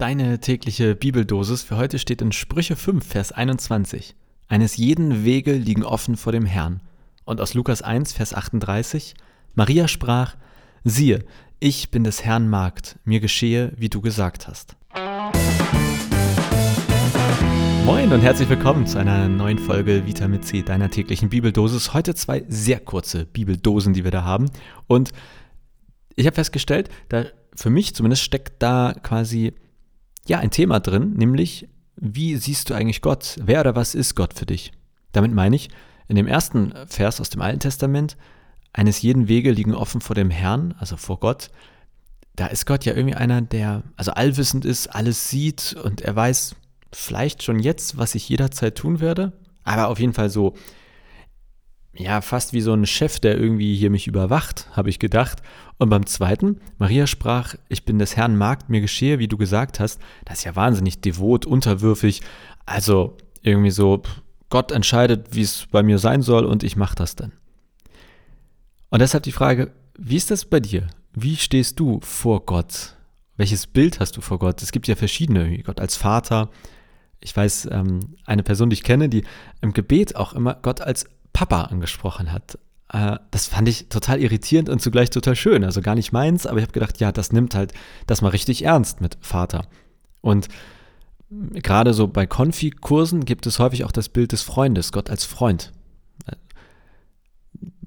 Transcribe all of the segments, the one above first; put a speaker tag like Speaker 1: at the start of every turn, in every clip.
Speaker 1: Deine tägliche Bibeldosis für heute steht in Sprüche 5, Vers 21. Eines jeden Wege liegen offen vor dem Herrn. Und aus Lukas 1, Vers 38. Maria sprach, siehe, ich bin des Herrn Magd, mir geschehe, wie du gesagt hast. Moin und herzlich willkommen zu einer neuen Folge Vitamin C, deiner täglichen Bibeldosis. Heute zwei sehr kurze Bibeldosen, die wir da haben. Und ich habe festgestellt, da für mich zumindest steckt da quasi ja ein Thema drin, nämlich wie siehst du eigentlich Gott? Wer oder was ist Gott für dich? Damit meine ich, in dem ersten Vers aus dem Alten Testament, eines jeden Wege liegen offen vor dem Herrn, also vor Gott. Da ist Gott ja irgendwie einer, der also allwissend ist, alles sieht und er weiß vielleicht schon jetzt, was ich jederzeit tun werde, aber auf jeden Fall so ja, fast wie so ein Chef, der irgendwie hier mich überwacht, habe ich gedacht. Und beim zweiten, Maria sprach, ich bin des Herrn Magd, mir geschehe, wie du gesagt hast. Das ist ja wahnsinnig devot, unterwürfig. Also irgendwie so, Gott entscheidet, wie es bei mir sein soll und ich mache das dann. Und deshalb die Frage, wie ist das bei dir? Wie stehst du vor Gott? Welches Bild hast du vor Gott? Es gibt ja verschiedene, Gott als Vater. Ich weiß, ähm, eine Person, die ich kenne, die im Gebet auch immer Gott als Papa angesprochen hat. Äh, das fand ich total irritierend und zugleich total schön. Also gar nicht meins, aber ich habe gedacht, ja, das nimmt halt das mal richtig ernst mit Vater. Und gerade so bei Konfi-Kursen gibt es häufig auch das Bild des Freundes, Gott als Freund. Äh,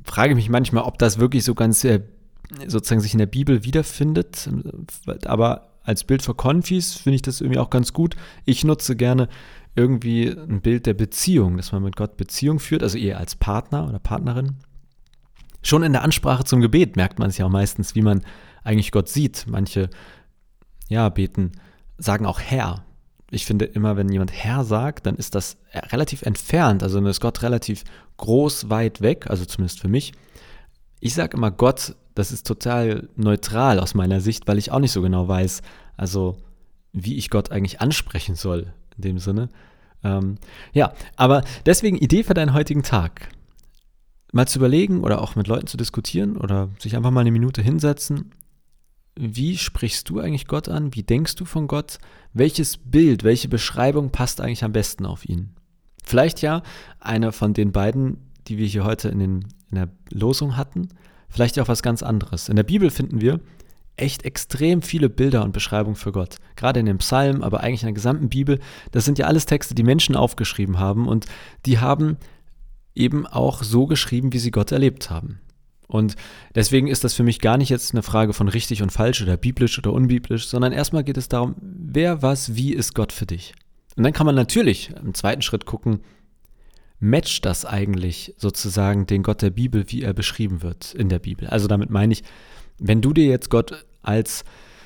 Speaker 1: frage mich manchmal, ob das wirklich so ganz äh, sozusagen sich in der Bibel wiederfindet. Aber als Bild für Konfis finde ich das irgendwie auch ganz gut. Ich nutze gerne irgendwie ein Bild der Beziehung, dass man mit Gott Beziehung führt, also eher als Partner oder Partnerin. Schon in der Ansprache zum Gebet merkt man es ja auch meistens, wie man eigentlich Gott sieht. Manche, ja, beten, sagen auch Herr. Ich finde immer, wenn jemand Herr sagt, dann ist das relativ entfernt. Also dann ist Gott relativ groß, weit weg, also zumindest für mich. Ich sage immer Gott, das ist total neutral aus meiner Sicht, weil ich auch nicht so genau weiß, also wie ich Gott eigentlich ansprechen soll in dem Sinne. Ähm, ja, aber deswegen Idee für deinen heutigen Tag. Mal zu überlegen oder auch mit Leuten zu diskutieren oder sich einfach mal eine Minute hinsetzen. Wie sprichst du eigentlich Gott an? Wie denkst du von Gott? Welches Bild, welche Beschreibung passt eigentlich am besten auf ihn? Vielleicht ja eine von den beiden, die wir hier heute in, den, in der Losung hatten. Vielleicht ja auch was ganz anderes. In der Bibel finden wir echt extrem viele Bilder und Beschreibungen für Gott. Gerade in den Psalmen, aber eigentlich in der gesamten Bibel. Das sind ja alles Texte, die Menschen aufgeschrieben haben und die haben eben auch so geschrieben, wie sie Gott erlebt haben. Und deswegen ist das für mich gar nicht jetzt eine Frage von richtig und falsch oder biblisch oder unbiblisch, sondern erstmal geht es darum, wer, was, wie ist Gott für dich? Und dann kann man natürlich im zweiten Schritt gucken, matcht das eigentlich sozusagen den Gott der Bibel, wie er beschrieben wird in der Bibel? Also damit meine ich, wenn du dir jetzt Gott als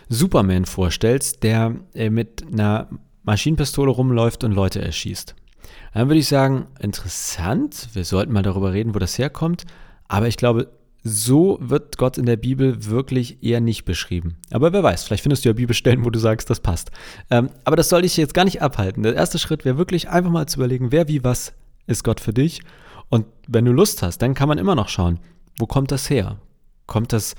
Speaker 1: Superman vorstellst, der äh, mit einer Maschinenpistole rumläuft und Leute erschießt, dann würde ich sagen, interessant, wir sollten mal darüber reden, wo das herkommt, aber ich glaube, so wird Gott in der Bibel wirklich eher nicht beschrieben. Aber wer weiß, vielleicht findest du ja Bibelstellen, wo du sagst, das passt. Ähm, aber das soll dich jetzt gar nicht abhalten. Der erste Schritt wäre wirklich einfach mal zu überlegen, wer, wie, was ist Gott für dich. Und wenn du Lust hast, dann kann man immer noch schauen, wo kommt das her? Kommt das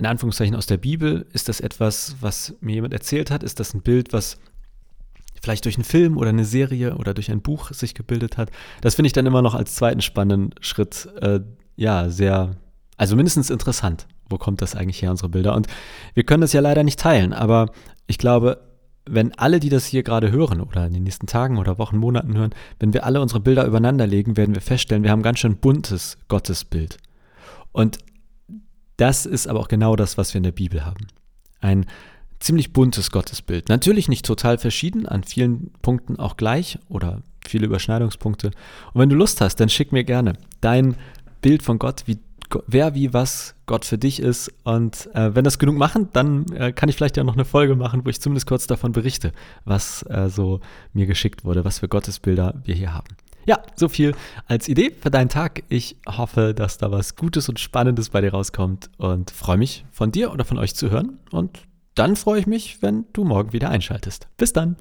Speaker 1: in Anführungszeichen aus der Bibel? Ist das etwas, was mir jemand erzählt hat? Ist das ein Bild, was vielleicht durch einen Film oder eine Serie oder durch ein Buch sich gebildet hat? Das finde ich dann immer noch als zweiten spannenden Schritt, äh, ja, sehr, also mindestens interessant. Wo kommt das eigentlich her, unsere Bilder? Und wir können das ja leider nicht teilen, aber ich glaube, wenn alle, die das hier gerade hören oder in den nächsten Tagen oder Wochen, Monaten hören, wenn wir alle unsere Bilder übereinander legen, werden wir feststellen, wir haben ganz schön buntes Gottesbild. Und das ist aber auch genau das, was wir in der Bibel haben. Ein ziemlich buntes Gottesbild. Natürlich nicht total verschieden, an vielen Punkten auch gleich oder viele Überschneidungspunkte. Und wenn du Lust hast, dann schick mir gerne dein Bild von Gott, wie wer wie was Gott für dich ist. Und äh, wenn das genug machen, dann äh, kann ich vielleicht ja noch eine Folge machen, wo ich zumindest kurz davon berichte, was äh, so mir geschickt wurde, was für Gottesbilder wir hier haben. Ja, so viel als Idee für deinen Tag. Ich hoffe, dass da was Gutes und Spannendes bei dir rauskommt und freue mich von dir oder von euch zu hören. Und dann freue ich mich, wenn du morgen wieder einschaltest. Bis dann.